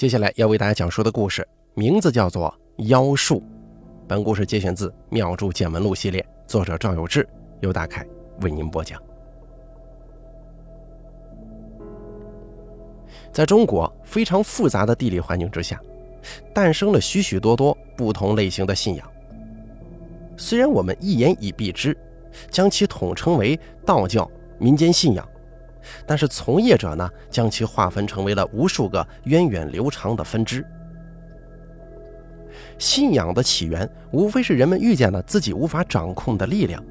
接下来要为大家讲述的故事名字叫做《妖术》。本故事节选自《妙著见闻录》系列，作者赵有志，由大凯为您播讲。在中国非常复杂的地理环境之下，诞生了许许多多不同类型的信仰。虽然我们一言以蔽之，将其统称为道教民间信仰。但是从业者呢，将其划分成为了无数个源远流长的分支。信仰的起源，无非是人们遇见了自己无法掌控的力量，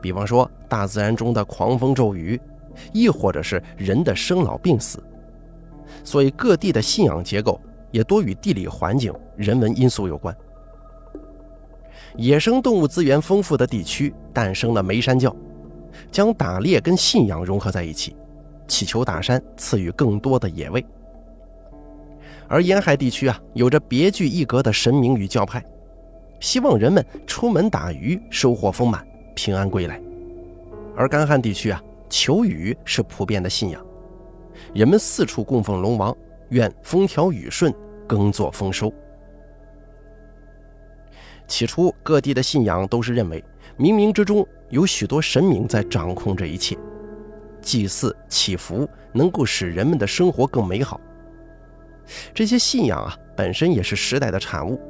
比方说大自然中的狂风骤雨，亦或者是人的生老病死。所以各地的信仰结构也多与地理环境、人文因素有关。野生动物资源丰富的地区，诞生了梅山教。将打猎跟信仰融合在一起，祈求大山赐予更多的野味。而沿海地区啊，有着别具一格的神明与教派，希望人们出门打鱼收获丰满、平安归来。而干旱地区啊，求雨是普遍的信仰，人们四处供奉龙王，愿风调雨顺、耕作丰收。起初，各地的信仰都是认为冥冥之中。有许多神明在掌控这一切，祭祀祈福能够使人们的生活更美好。这些信仰啊，本身也是时代的产物，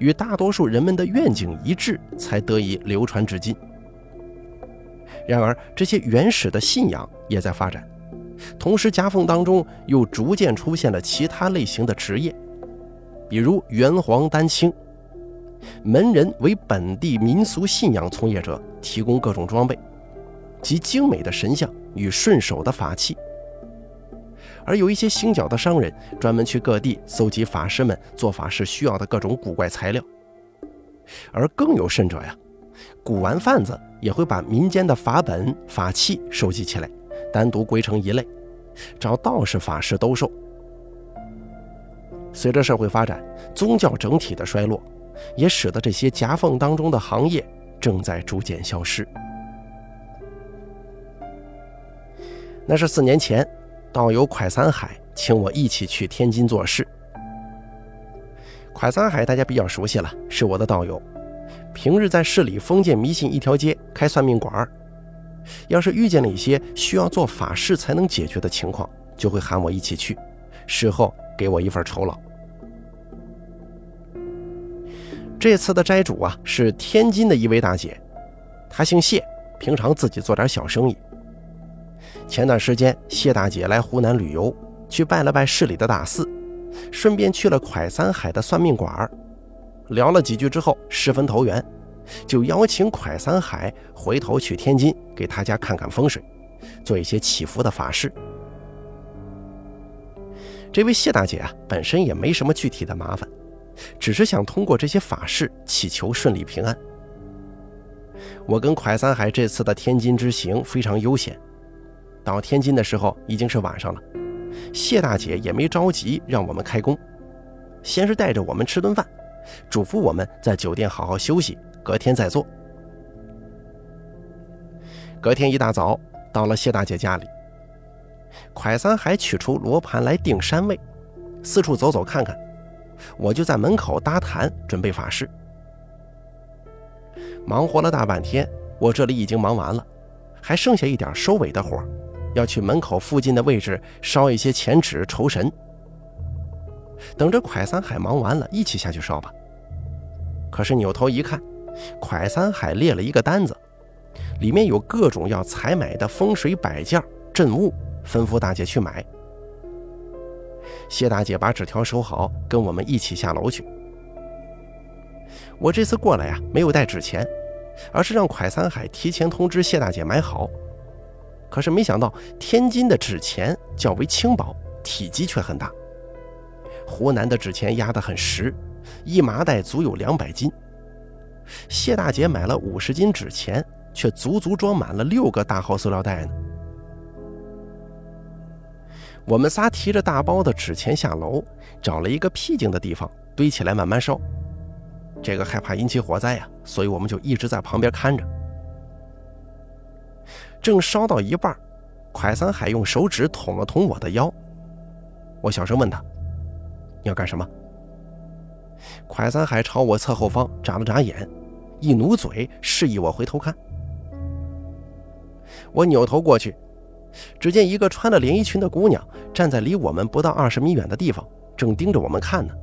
与大多数人们的愿景一致，才得以流传至今。然而，这些原始的信仰也在发展，同时夹缝当中又逐渐出现了其他类型的职业，比如元皇丹青。门人为本地民俗信仰从业者，提供各种装备，及精美的神像与顺手的法器；而有一些行脚的商人，专门去各地搜集法师们做法事需要的各种古怪材料；而更有甚者呀，古玩贩子也会把民间的法本、法器收集起来，单独归成一类，找道士、法师兜售。随着社会发展，宗教整体的衰落。也使得这些夹缝当中的行业正在逐渐消失。那是四年前，导游蒯三海请我一起去天津做事。蒯三海大家比较熟悉了，是我的导游，平日在市里封建迷信一条街开算命馆要是遇见了一些需要做法事才能解决的情况，就会喊我一起去，事后给我一份酬劳。这次的斋主啊是天津的一位大姐，她姓谢，平常自己做点小生意。前段时间谢大姐来湖南旅游，去拜了拜市里的大寺，顺便去了蒯三海的算命馆聊了几句之后十分投缘，就邀请蒯三海回头去天津给他家看看风水，做一些祈福的法事。这位谢大姐啊本身也没什么具体的麻烦。只是想通过这些法事祈求顺利平安。我跟蒯三海这次的天津之行非常悠闲，到天津的时候已经是晚上了。谢大姐也没着急让我们开工，先是带着我们吃顿饭，嘱咐我们在酒店好好休息，隔天再做。隔天一大早到了谢大姐家里，蒯三海取出罗盘来定山位，四处走走看看。我就在门口搭坛准备法事，忙活了大半天，我这里已经忙完了，还剩下一点收尾的活要去门口附近的位置烧一些钱纸酬神。等着蒯三海忙完了，一起下去烧吧。可是扭头一看，蒯三海列了一个单子，里面有各种要采买的风水摆件、镇物，吩咐大姐去买。谢大姐把纸条收好，跟我们一起下楼去。我这次过来呀，没有带纸钱，而是让蒯三海提前通知谢大姐买好。可是没想到，天津的纸钱较为轻薄，体积却很大。湖南的纸钱压得很实，一麻袋足有两百斤。谢大姐买了五十斤纸钱，却足足装满了六个大号塑料袋呢。我们仨提着大包的纸钱下楼，找了一个僻静的地方堆起来慢慢烧。这个害怕引起火灾呀，所以我们就一直在旁边看着。正烧到一半，蒯三海用手指捅了捅我的腰。我小声问他：“你要干什么？”快三海朝我侧后方眨了眨眼，一努嘴示意我回头看。我扭头过去，只见一个穿了连衣裙的姑娘站在离我们不到二十米远的地方，正盯着我们看呢。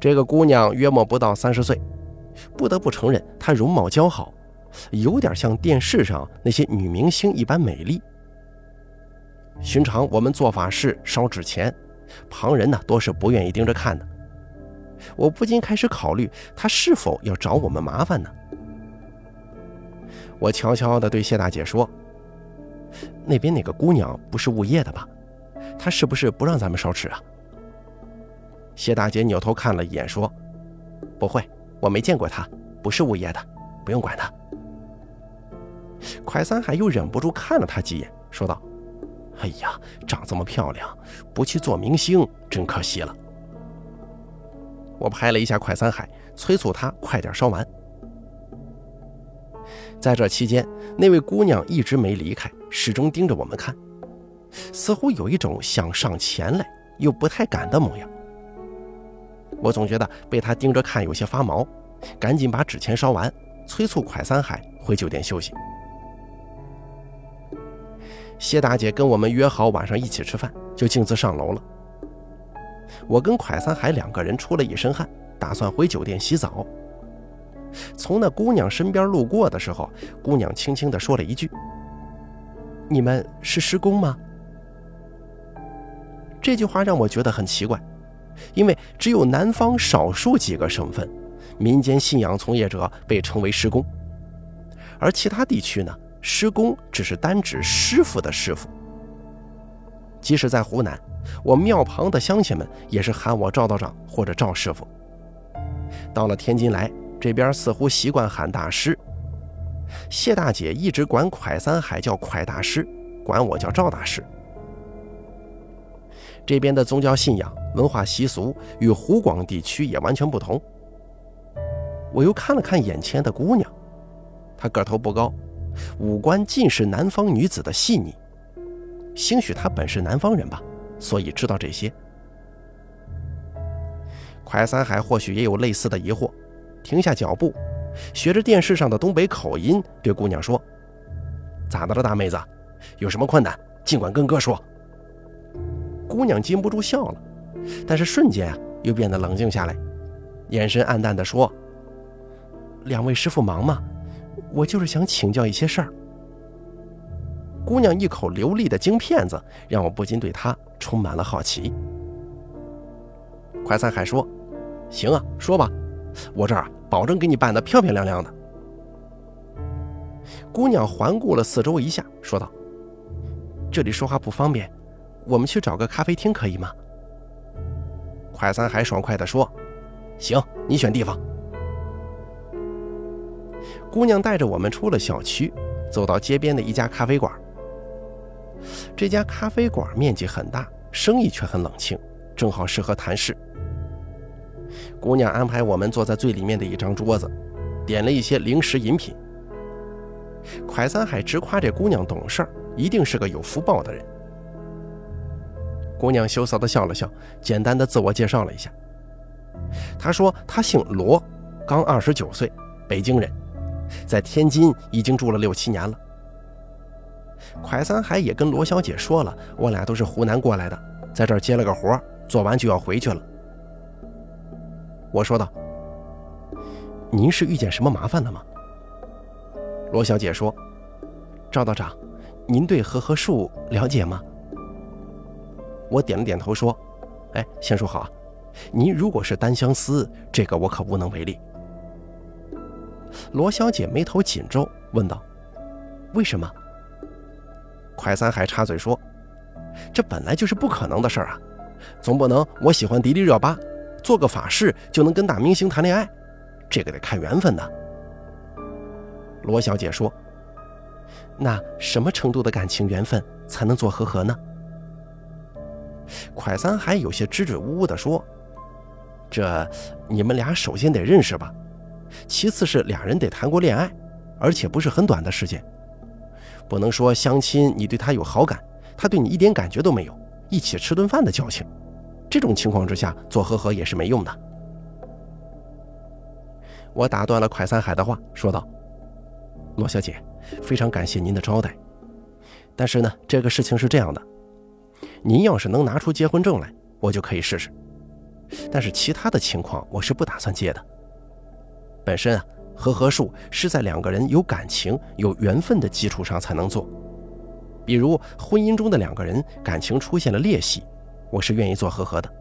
这个姑娘约莫不到三十岁，不得不承认她容貌姣好，有点像电视上那些女明星一般美丽。寻常我们做法事烧纸钱，旁人呢多是不愿意盯着看的。我不禁开始考虑，她是否要找我们麻烦呢？我悄悄地对谢大姐说：“那边那个姑娘不是物业的吧？她是不是不让咱们烧纸啊？”谢大姐扭头看了一眼，说：“不会，我没见过她，不是物业的，不用管她。”快三海又忍不住看了她几眼，说道：“哎呀，长这么漂亮，不去做明星真可惜了。”我拍了一下快三海，催促他快点烧完。在这期间，那位姑娘一直没离开，始终盯着我们看，似乎有一种想上前来又不太敢的模样。我总觉得被她盯着看有些发毛，赶紧把纸钱烧完，催促蒯三海回酒店休息。谢大姐跟我们约好晚上一起吃饭，就径自上楼了。我跟蒯三海两个人出了一身汗，打算回酒店洗澡。从那姑娘身边路过的时候，姑娘轻轻地说了一句：“你们是施工吗？”这句话让我觉得很奇怪，因为只有南方少数几个省份，民间信仰从业者被称为施工，而其他地区呢，施工只是单指师傅的师傅。即使在湖南，我庙旁的乡亲们也是喊我赵道长或者赵师傅。到了天津来。这边似乎习惯喊大师，谢大姐一直管蒯三海叫蒯大师，管我叫赵大师。这边的宗教信仰、文化习俗与湖广地区也完全不同。我又看了看眼前的姑娘，她个头不高，五官尽是南方女子的细腻，兴许她本是南方人吧，所以知道这些。蒯三海或许也有类似的疑惑。停下脚步，学着电视上的东北口音对姑娘说：“咋的了，大妹子？有什么困难，尽管跟哥说。”姑娘禁不住笑了，但是瞬间啊，又变得冷静下来，眼神黯淡地说：“两位师傅忙吗？我就是想请教一些事儿。”姑娘一口流利的京片子，让我不禁对她充满了好奇。快三海说：“行啊，说吧。”我这儿保证给你办得漂漂亮亮的。姑娘环顾了四周一下，说道：“这里说话不方便，我们去找个咖啡厅可以吗？”快三海爽快地说：“行，你选地方。”姑娘带着我们出了小区，走到街边的一家咖啡馆。这家咖啡馆面积很大，生意却很冷清，正好适合谈事。姑娘安排我们坐在最里面的一张桌子，点了一些零食饮品。蒯三海直夸这姑娘懂事儿，一定是个有福报的人。姑娘羞涩地笑了笑，简单的自我介绍了一下。她说她姓罗，刚二十九岁，北京人，在天津已经住了六七年了。蒯三海也跟罗小姐说了，我俩都是湖南过来的，在这儿接了个活，做完就要回去了。我说道：“您是遇见什么麻烦了吗？”罗小姐说：“赵道长，您对和合术了解吗？”我点了点头说：“哎，先说好啊，您如果是单相思，这个我可无能为力。”罗小姐眉头紧皱，问道：“为什么？”快三海插嘴说：“这本来就是不可能的事儿啊，总不能我喜欢迪丽热巴。”做个法事就能跟大明星谈恋爱，这个得看缘分的。罗小姐说：“那什么程度的感情缘分才能做和合呢？”蒯三海有些支支吾吾地说：“这你们俩首先得认识吧，其次是俩人得谈过恋爱，而且不是很短的时间。不能说相亲你对他有好感，他对你一点感觉都没有，一起吃顿饭的交情。”这种情况之下做和合也是没用的。我打断了蒯三海的话，说道：“罗小姐，非常感谢您的招待，但是呢，这个事情是这样的，您要是能拿出结婚证来，我就可以试试。但是其他的情况，我是不打算借的。本身啊，和合术是在两个人有感情、有缘分的基础上才能做。比如婚姻中的两个人感情出现了裂隙，我是愿意做和合的。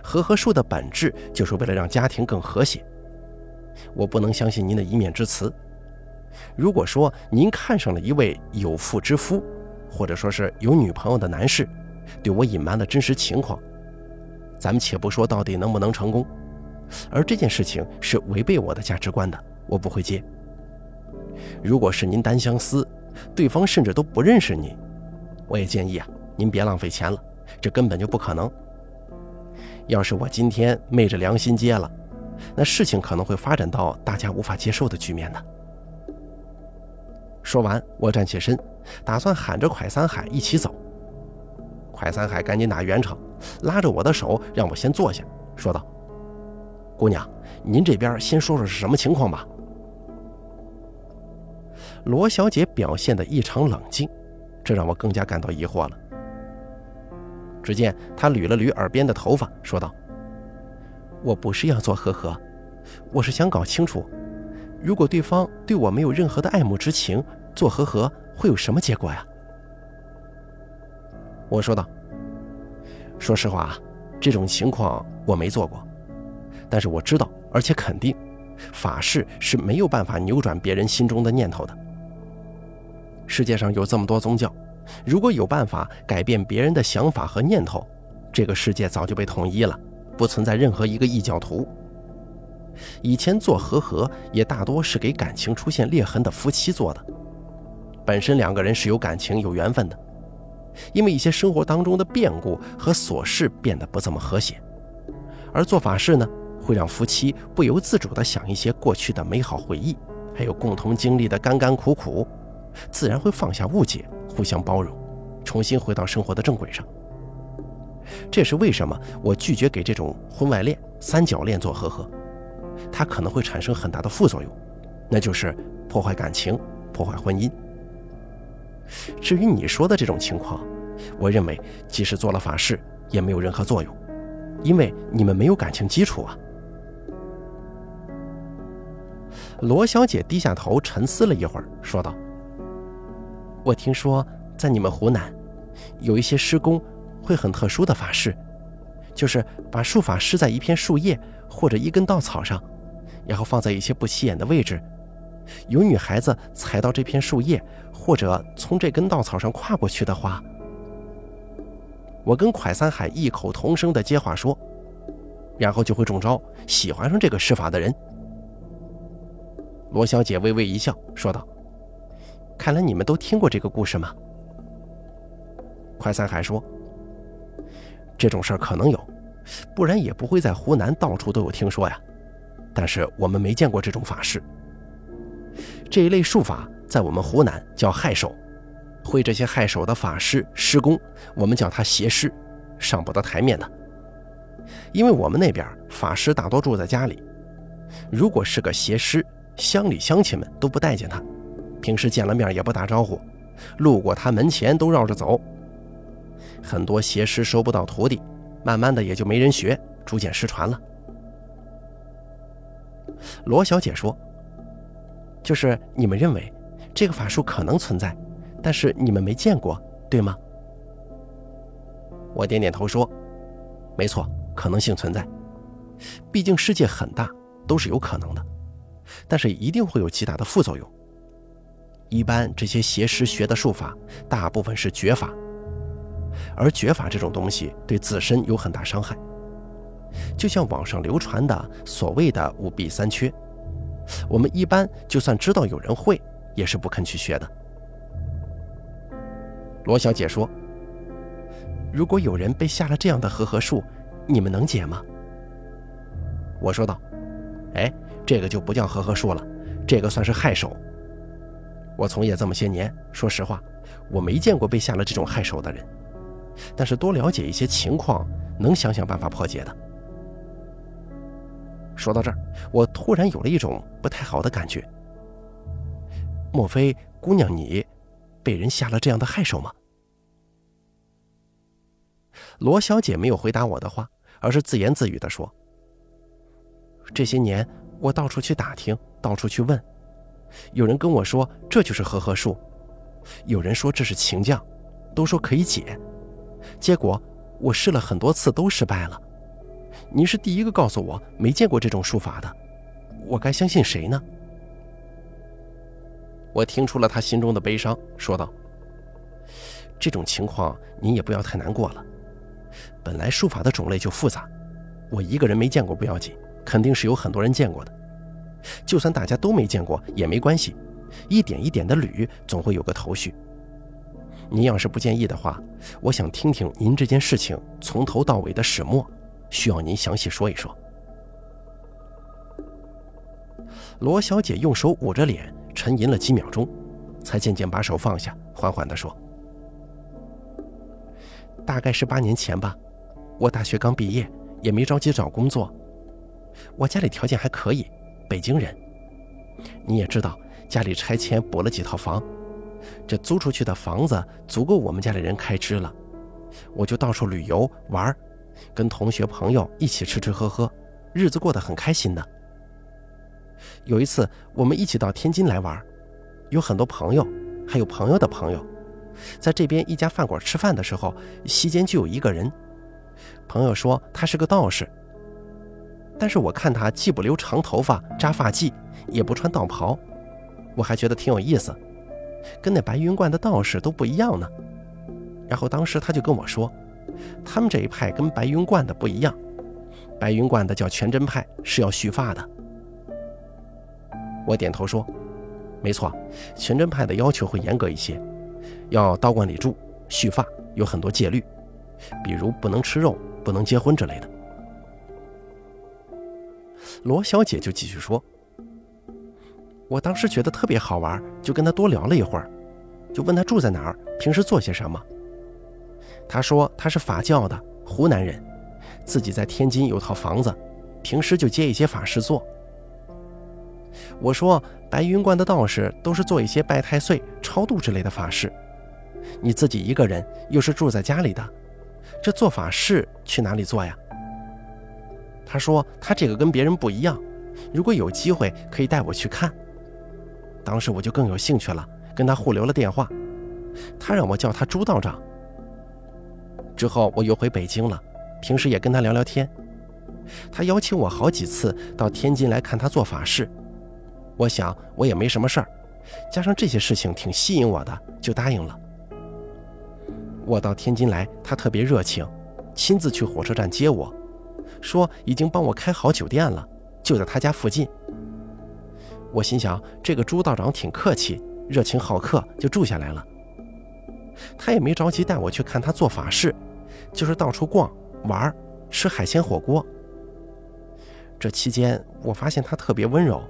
和合术的本质就是为了让家庭更和谐。”我不能相信您的一面之词。如果说您看上了一位有妇之夫，或者说是有女朋友的男士，对我隐瞒了真实情况，咱们且不说到底能不能成功，而这件事情是违背我的价值观的，我不会接。如果是您单相思，对方甚至都不认识您，我也建议啊，您别浪费钱了，这根本就不可能。要是我今天昧着良心接了。那事情可能会发展到大家无法接受的局面的。说完，我站起身，打算喊着蒯三海一起走。蒯三海赶紧打圆场，拉着我的手，让我先坐下，说道：“姑娘，您这边先说说是什么情况吧。”罗小姐表现得异常冷静，这让我更加感到疑惑了。只见她捋了捋耳边的头发，说道。我不是要做和合，我是想搞清楚，如果对方对我没有任何的爱慕之情，做和合会有什么结果呀？我说道：“说实话啊，这种情况我没做过，但是我知道，而且肯定，法事是没有办法扭转别人心中的念头的。世界上有这么多宗教，如果有办法改变别人的想法和念头，这个世界早就被统一了。”不存在任何一个异教徒。以前做和合也大多是给感情出现裂痕的夫妻做的，本身两个人是有感情、有缘分的，因为一些生活当中的变故和琐事变得不怎么和谐，而做法事呢，会让夫妻不由自主地想一些过去的美好回忆，还有共同经历的甘甘苦苦，自然会放下误解，互相包容，重新回到生活的正轨上。这也是为什么我拒绝给这种婚外恋、三角恋做和合，它可能会产生很大的副作用，那就是破坏感情、破坏婚姻。至于你说的这种情况，我认为即使做了法事也没有任何作用，因为你们没有感情基础啊。罗小姐低下头沉思了一会儿，说道：“我听说在你们湖南，有一些施工。”会很特殊的法事，就是把术法施在一片树叶或者一根稻草上，然后放在一些不起眼的位置。有女孩子踩到这片树叶，或者从这根稻草上跨过去的话，我跟蒯三海异口同声的接话说，然后就会中招，喜欢上这个施法的人。罗小姐微微一笑，说道：“看来你们都听过这个故事吗？”快三海说。这种事儿可能有，不然也不会在湖南到处都有听说呀。但是我们没见过这种法事。这一类术法在我们湖南叫害手，会这些害手的法师施工，我们叫他邪师，上不得台面的。因为我们那边法师大多住在家里，如果是个邪师，乡里乡亲们都不待见他，平时见了面也不打招呼，路过他门前都绕着走。很多邪师收不到徒弟，慢慢的也就没人学，逐渐失传了。罗小姐说：“就是你们认为这个法术可能存在，但是你们没见过，对吗？”我点点头说：“没错，可能性存在。毕竟世界很大，都是有可能的，但是一定会有极大的副作用。一般这些邪师学的术法，大部分是绝法。”而绝法这种东西对自身有很大伤害，就像网上流传的所谓的五弊三缺，我们一般就算知道有人会，也是不肯去学的。罗小姐说：“如果有人被下了这样的和合术，你们能解吗？”我说道：“哎，这个就不叫和合术了，这个算是害手。我从业这么些年，说实话，我没见过被下了这种害手的人。”但是多了解一些情况，能想想办法破解的。说到这儿，我突然有了一种不太好的感觉。莫非姑娘你被人下了这样的害手吗？罗小姐没有回答我的话，而是自言自语地说：“这些年我到处去打听，到处去问，有人跟我说这就是和合术，有人说这是情将，都说可以解，结果我试了很多次都失败了。你是第一个告诉我没见过这种术法的，我该相信谁呢？”我听出了他心中的悲伤，说道：“这种情况您也不要太难过了。本来术法的种类就复杂，我一个人没见过不要紧，肯定是有很多人见过的。就算大家都没见过也没关系，一点一点的捋，总会有个头绪。您要是不介意的话，我想听听您这件事情从头到尾的始末，需要您详细说一说。”罗小姐用手捂着脸。沉吟了几秒钟，才渐渐把手放下，缓缓地说：“大概是八年前吧，我大学刚毕业，也没着急找工作。我家里条件还可以，北京人。你也知道，家里拆迁补了几套房，这租出去的房子足够我们家里人开支了。我就到处旅游玩，跟同学朋友一起吃吃喝喝，日子过得很开心的。”有一次，我们一起到天津来玩，有很多朋友，还有朋友的朋友，在这边一家饭馆吃饭的时候，席间就有一个人。朋友说他是个道士，但是我看他既不留长头发扎发髻，也不穿道袍，我还觉得挺有意思，跟那白云观的道士都不一样呢。然后当时他就跟我说，他们这一派跟白云观的不一样，白云观的叫全真派，是要蓄发的。我点头说：“没错，全真派的要求会严格一些，要道观里住、蓄发，有很多戒律，比如不能吃肉、不能结婚之类的。”罗小姐就继续说：“我当时觉得特别好玩，就跟他多聊了一会儿，就问他住在哪儿，平时做些什么。他说他是法教的，湖南人，自己在天津有套房子，平时就接一些法事做。”我说：“白云观的道士都是做一些拜太岁、超度之类的法事，你自己一个人又是住在家里的，这做法事去哪里做呀？”他说：“他这个跟别人不一样，如果有机会可以带我去看。”当时我就更有兴趣了，跟他互留了电话，他让我叫他朱道长。之后我又回北京了，平时也跟他聊聊天，他邀请我好几次到天津来看他做法事。我想我也没什么事儿，加上这些事情挺吸引我的，就答应了。我到天津来，他特别热情，亲自去火车站接我，说已经帮我开好酒店了，就在他家附近。我心想这个朱道长挺客气，热情好客，就住下来了。他也没着急带我去看他做法事，就是到处逛玩，吃海鲜火锅。这期间，我发现他特别温柔。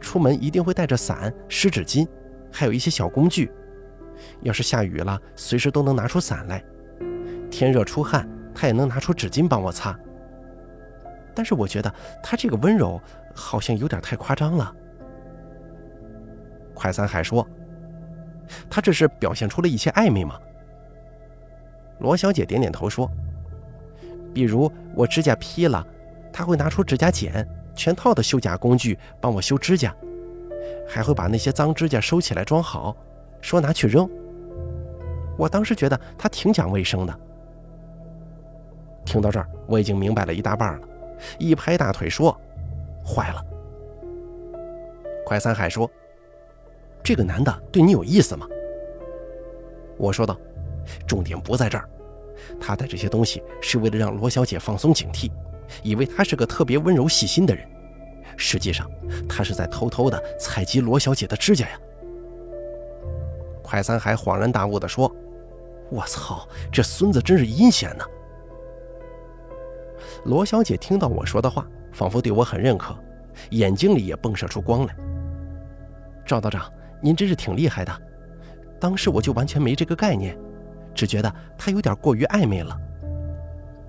出门一定会带着伞、湿纸巾，还有一些小工具。要是下雨了，随时都能拿出伞来。天热出汗，他也能拿出纸巾帮我擦。但是我觉得他这个温柔好像有点太夸张了。快三海说：“他这是表现出了一些暧昧吗？”罗小姐点点头说：“比如我指甲劈了，他会拿出指甲剪。”全套的修甲工具帮我修指甲，还会把那些脏指甲收起来装好，说拿去扔。我当时觉得他挺讲卫生的。听到这儿，我已经明白了一大半了，一拍大腿说：“坏了！”快三海说：“这个男的对你有意思吗？”我说道：“重点不在这儿，他带这些东西是为了让罗小姐放松警惕。”以为他是个特别温柔细心的人，实际上他是在偷偷的采集罗小姐的指甲呀。快三海恍然大悟地说：“我操，这孙子真是阴险呐！”罗小姐听到我说的话，仿佛对我很认可，眼睛里也迸射出光来。赵道长，您真是挺厉害的，当时我就完全没这个概念，只觉得他有点过于暧昧了。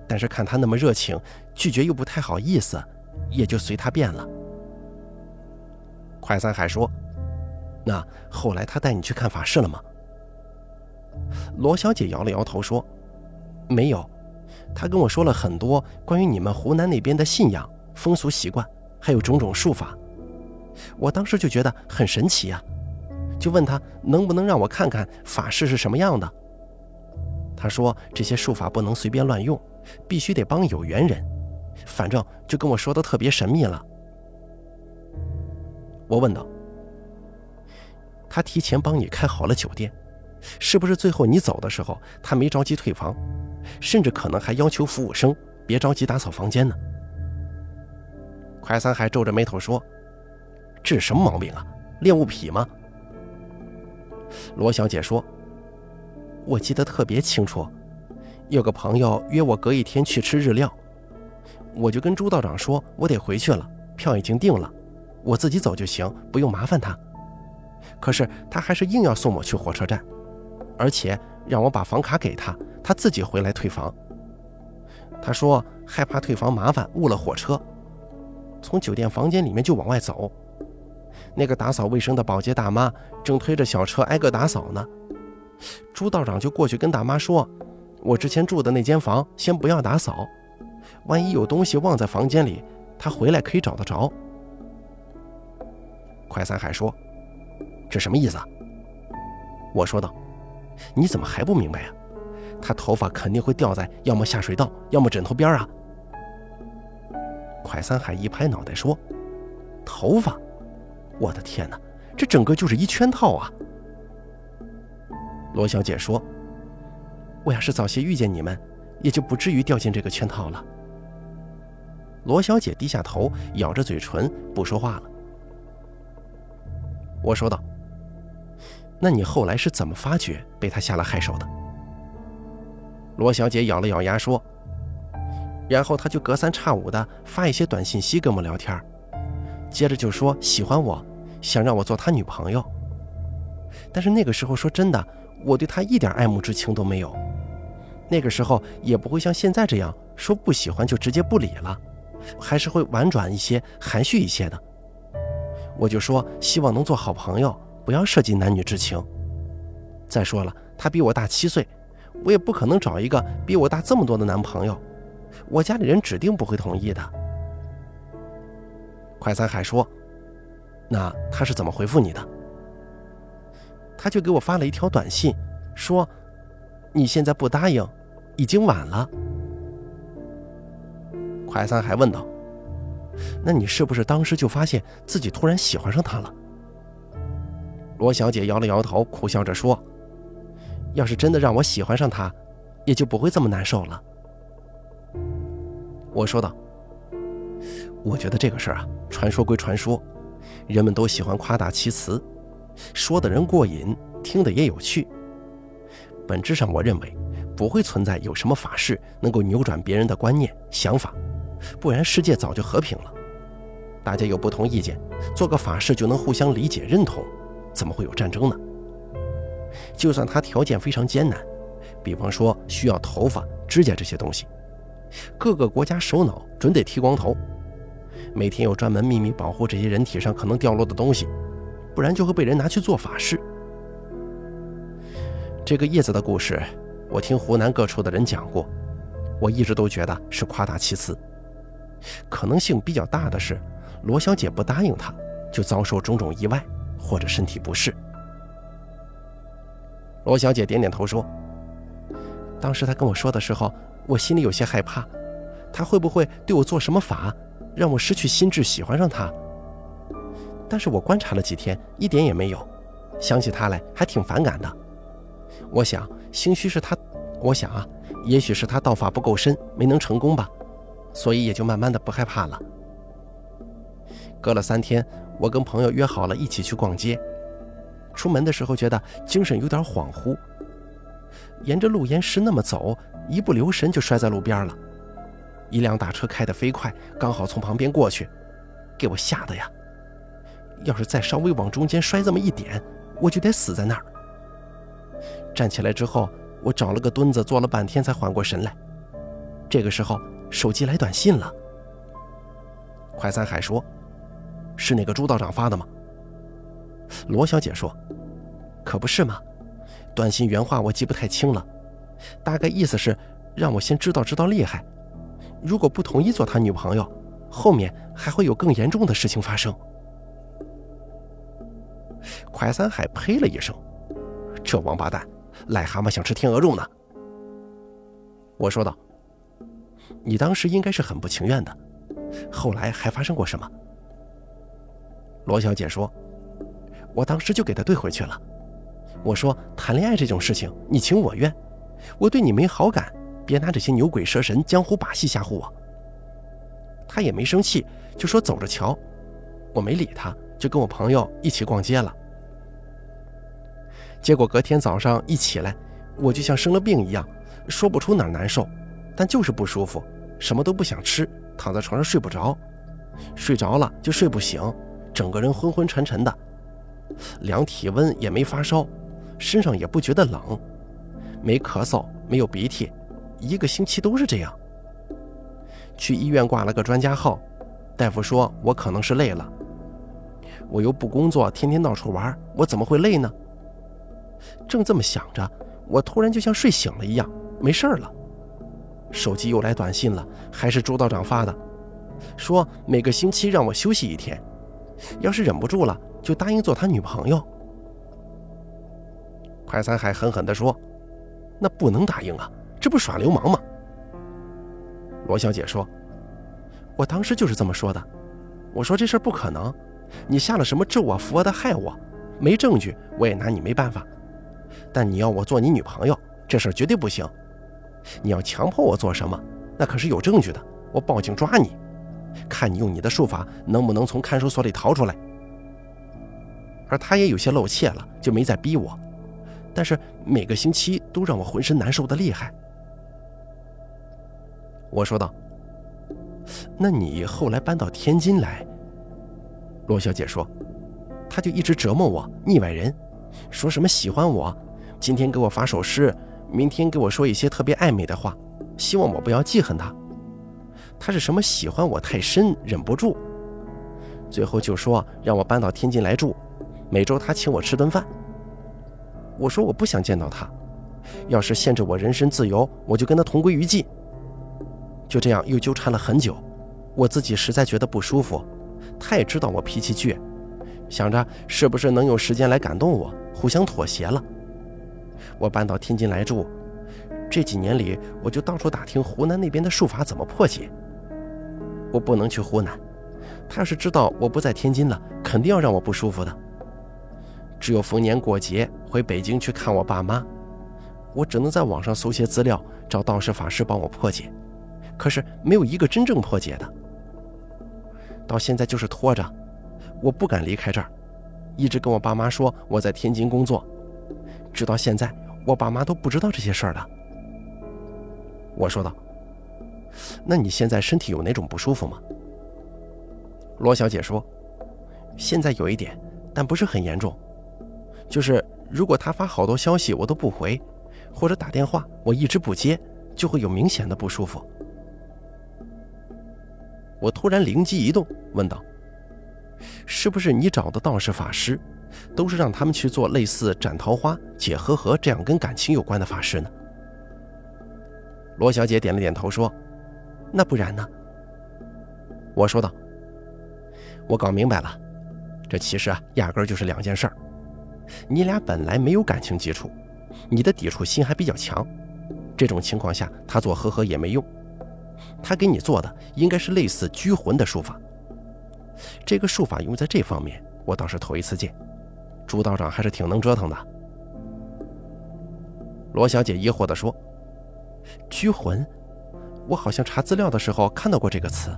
但是看他那么热情，拒绝又不太好意思，也就随他便了。快三海说：“那后来他带你去看法事了吗？”罗小姐摇了摇头说：“没有。他跟我说了很多关于你们湖南那边的信仰、风俗习惯，还有种种术法。我当时就觉得很神奇呀，就问他能不能让我看看法事是什么样的。他说这些术法不能随便乱用。”必须得帮有缘人，反正就跟我说的特别神秘了。我问道：“他提前帮你开好了酒店，是不是最后你走的时候他没着急退房，甚至可能还要求服务生别着急打扫房间呢？”快三海皱着眉头说：“这是什么毛病啊？恋物癖吗？”罗小姐说：“我记得特别清楚。”有个朋友约我隔一天去吃日料，我就跟朱道长说，我得回去了，票已经订了，我自己走就行，不用麻烦他。可是他还是硬要送我去火车站，而且让我把房卡给他，他自己回来退房。他说害怕退房麻烦误了火车，从酒店房间里面就往外走。那个打扫卫生的保洁大妈正推着小车挨个打扫呢，朱道长就过去跟大妈说。我之前住的那间房，先不要打扫，万一有东西忘在房间里，他回来可以找得着。快三海说：“这什么意思？”我说道：“你怎么还不明白呀？他头发肯定会掉在要么下水道，要么枕头边啊。”快三海一拍脑袋说：“头发？我的天哪，这整个就是一圈套啊！”罗小姐说。我要是早些遇见你们，也就不至于掉进这个圈套了。罗小姐低下头，咬着嘴唇，不说话了。我说道：“那你后来是怎么发觉被他下了害手的？”罗小姐咬了咬牙说：“然后他就隔三差五的发一些短信息跟我聊天，接着就说喜欢我，想让我做他女朋友。但是那个时候说真的，我对他一点爱慕之情都没有。”那个时候也不会像现在这样说不喜欢就直接不理了，还是会婉转一些、含蓄一些的。我就说希望能做好朋友，不要涉及男女之情。再说了，他比我大七岁，我也不可能找一个比我大这么多的男朋友，我家里人指定不会同意的。快三海说：“那他是怎么回复你的？”他就给我发了一条短信，说：“你现在不答应。”已经晚了，快三还问道：“那你是不是当时就发现自己突然喜欢上他了？”罗小姐摇了摇头，苦笑着说：“要是真的让我喜欢上他，也就不会这么难受了。”我说道：“我觉得这个事儿啊，传说归传说，人们都喜欢夸大其词，说的人过瘾，听的也有趣。本质上，我认为。”不会存在有什么法事能够扭转别人的观念想法，不然世界早就和平了。大家有不同意见，做个法事就能互相理解认同，怎么会有战争呢？就算他条件非常艰难，比方说需要头发、指甲这些东西，各个国家首脑准得剃光头，每天有专门秘密保护这些人体上可能掉落的东西，不然就会被人拿去做法事。这个叶子的故事。我听湖南各处的人讲过，我一直都觉得是夸大其词。可能性比较大的是，罗小姐不答应他，就遭受种种意外或者身体不适。罗小姐点点头说：“当时他跟我说的时候，我心里有些害怕，他会不会对我做什么法，让我失去心智喜欢上他？但是我观察了几天，一点也没有，想起他来还挺反感的。我想。”兴许是他，我想啊，也许是他道法不够深，没能成功吧，所以也就慢慢的不害怕了。隔了三天，我跟朋友约好了一起去逛街，出门的时候觉得精神有点恍惚，沿着路沿石那么走，一不留神就摔在路边了。一辆大车开得飞快，刚好从旁边过去，给我吓得呀！要是再稍微往中间摔这么一点，我就得死在那儿。站起来之后，我找了个墩子坐了半天才缓过神来。这个时候手机来短信了。快三海说：“是那个朱道长发的吗？”罗小姐说：“可不是嘛，短信原话我记不太清了，大概意思是让我先知道知道厉害，如果不同意做他女朋友，后面还会有更严重的事情发生。”快三海呸了一声：“这王八蛋，癞蛤蟆想吃天鹅肉呢。”我说道：“你当时应该是很不情愿的，后来还发生过什么？”罗小姐说。我当时就给他怼回去了，我说谈恋爱这种事情你情我愿，我对你没好感，别拿这些牛鬼蛇神、江湖把戏吓唬我。他也没生气，就说走着瞧。我没理他，就跟我朋友一起逛街了。结果隔天早上一起来，我就像生了病一样，说不出哪难受，但就是不舒服，什么都不想吃，躺在床上睡不着，睡着了就睡不醒，整个人昏昏沉沉的。量体温也没发烧，身上也不觉得冷，没咳嗽，没有鼻涕，一个星期都是这样。去医院挂了个专家号，大夫说我可能是累了。我又不工作，天天到处玩，我怎么会累呢？正这么想着，我突然就像睡醒了一样，没事了。手机又来短信了，还是朱道长发的，说每个星期让我休息一天，要是忍不住了。就答应做他女朋友。快三海狠狠地说：“那不能答应啊，这不耍流氓吗？”罗小姐说：“我当时就是这么说的，我说这事不可能，你下了什么咒啊符啊的害我，没证据我也拿你没办法。但你要我做你女朋友，这事绝对不行。你要强迫我做什么，那可是有证据的，我报警抓你，看你用你的术法能不能从看守所里逃出来。”而他也有些露怯了，就没再逼我，但是每个星期都让我浑身难受的厉害。我说道：“那你后来搬到天津来？”罗小姐说：“他就一直折磨我，腻歪人，说什么喜欢我，今天给我发首诗，明天给我说一些特别暧昧的话，希望我不要记恨他。他是什么喜欢我太深，忍不住，最后就说让我搬到天津来住。”每周他请我吃顿饭。我说我不想见到他，要是限制我人身自由，我就跟他同归于尽。就这样又纠缠了很久，我自己实在觉得不舒服。他也知道我脾气倔，想着是不是能有时间来感动我，互相妥协了。我搬到天津来住，这几年里我就到处打听湖南那边的术法怎么破解。我不能去湖南，他要是知道我不在天津了，肯定要让我不舒服的。只有逢年过节回北京去看我爸妈，我只能在网上搜些资料，找道士法师帮我破解，可是没有一个真正破解的。到现在就是拖着，我不敢离开这儿，一直跟我爸妈说我在天津工作，直到现在我爸妈都不知道这些事儿了。我说道：“那你现在身体有哪种不舒服吗？”罗小姐说：“现在有一点，但不是很严重。”就是如果他发好多消息我都不回，或者打电话我一直不接，就会有明显的不舒服。我突然灵机一动，问道：“是不是你找的道士法师，都是让他们去做类似斩桃花、解和合这样跟感情有关的法事呢？”罗小姐点了点头说：“那不然呢？”我说道：“我搞明白了，这其实啊，压根就是两件事儿。”你俩本来没有感情基础，你的抵触心还比较强，这种情况下他做和合也没用。他给你做的应该是类似拘魂的术法。这个术法用在这方面，我倒是头一次见。朱道长还是挺能折腾的。罗小姐疑惑地说：“拘魂，我好像查资料的时候看到过这个词。”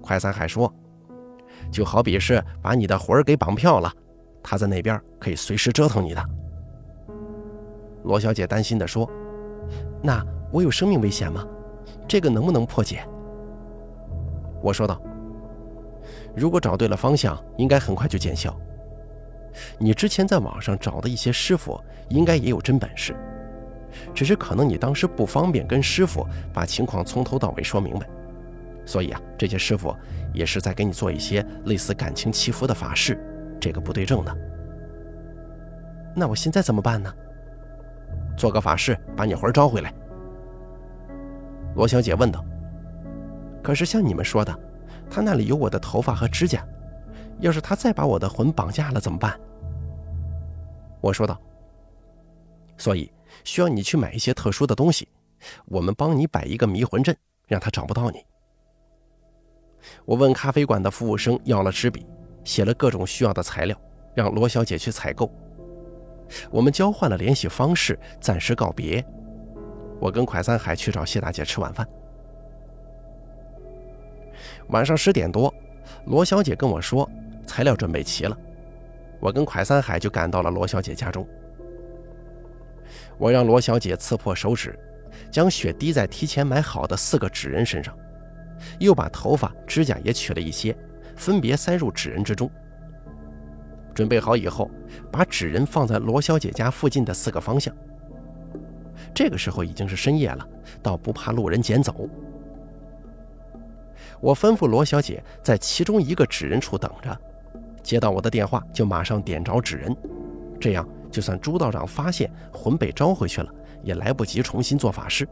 快三海说：“就好比是把你的魂儿给绑票了。”他在那边可以随时折腾你的。罗小姐担心地说：“那我有生命危险吗？这个能不能破解？”我说道：“如果找对了方向，应该很快就见效。你之前在网上找的一些师傅，应该也有真本事。只是可能你当时不方便跟师傅把情况从头到尾说明白，所以啊，这些师傅也是在给你做一些类似感情祈福的法事，这个不对症的。那我现在怎么办呢？做个法事把你魂招回来。罗小姐问道。可是像你们说的，他那里有我的头发和指甲，要是他再把我的魂绑架了怎么办？我说道。所以需要你去买一些特殊的东西，我们帮你摆一个迷魂阵，让他找不到你。我问咖啡馆的服务生要了纸笔，写了各种需要的材料，让罗小姐去采购。我们交换了联系方式，暂时告别。我跟蒯三海去找谢大姐吃晚饭。晚上十点多，罗小姐跟我说材料准备齐了，我跟蒯三海就赶到了罗小姐家中。我让罗小姐刺破手指，将血滴在提前买好的四个纸人身上，又把头发、指甲也取了一些，分别塞入纸人之中。准备好以后，把纸人放在罗小姐家附近的四个方向。这个时候已经是深夜了，倒不怕路人捡走。我吩咐罗小姐在其中一个纸人处等着，接到我的电话就马上点着纸人，这样。就算朱道长发现魂被招回去了，也来不及重新做法事。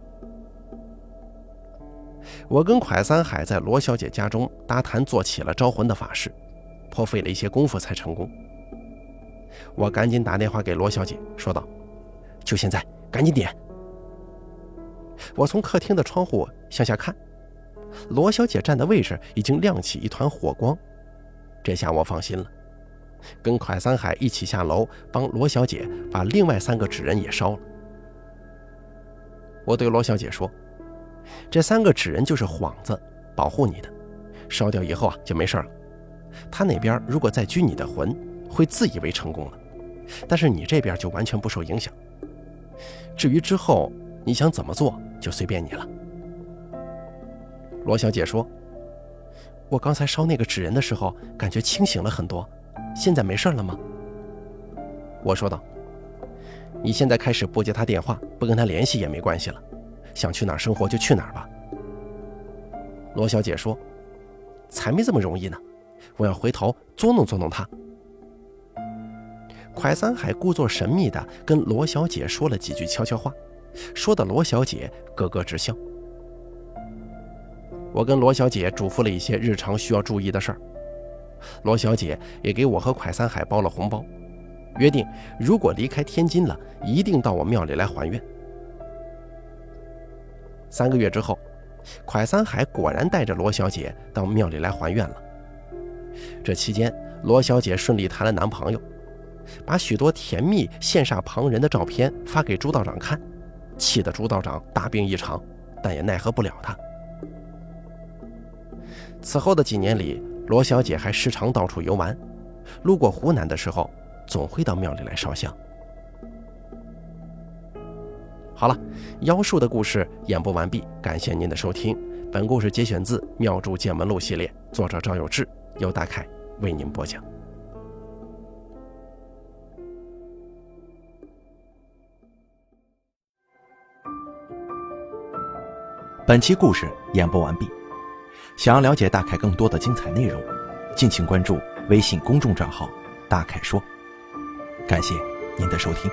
我跟蒯三海在罗小姐家中搭坛做起了招魂的法事，颇费了一些功夫才成功。我赶紧打电话给罗小姐，说道：“就现在，赶紧点！”我从客厅的窗户向下看，罗小姐站的位置已经亮起一团火光，这下我放心了。跟蒯三海一起下楼，帮罗小姐把另外三个纸人也烧了。我对罗小姐说：“这三个纸人就是幌子，保护你的。烧掉以后啊，就没事了。他那边如果再拘你的魂，会自以为成功了；但是你这边就完全不受影响。至于之后你想怎么做，就随便你了。”罗小姐说：“我刚才烧那个纸人的时候，感觉清醒了很多。”现在没事了吗？我说道。你现在开始不接他电话，不跟他联系也没关系了。想去哪儿生活就去哪儿吧。罗小姐说：“才没这么容易呢，我要回头捉弄捉弄他。”蒯三海故作神秘地跟罗小姐说了几句悄悄话，说的罗小姐咯咯直笑。我跟罗小姐嘱咐了一些日常需要注意的事儿。罗小姐也给我和蒯三海包了红包，约定如果离开天津了，一定到我庙里来还愿。三个月之后，蒯三海果然带着罗小姐到庙里来还愿了。这期间，罗小姐顺利谈了男朋友，把许多甜蜜羡煞旁人的照片发给朱道长看，气得朱道长大病一场，但也奈何不了他。此后的几年里。罗小姐还时常到处游玩，路过湖南的时候，总会到庙里来烧香。好了，妖术的故事演播完毕，感谢您的收听。本故事节选自《妙著见闻录》系列，作者赵有志，由大凯为您播讲。本期故事演播完毕。想要了解大凯更多的精彩内容，敬请关注微信公众账号“大凯说”。感谢您的收听。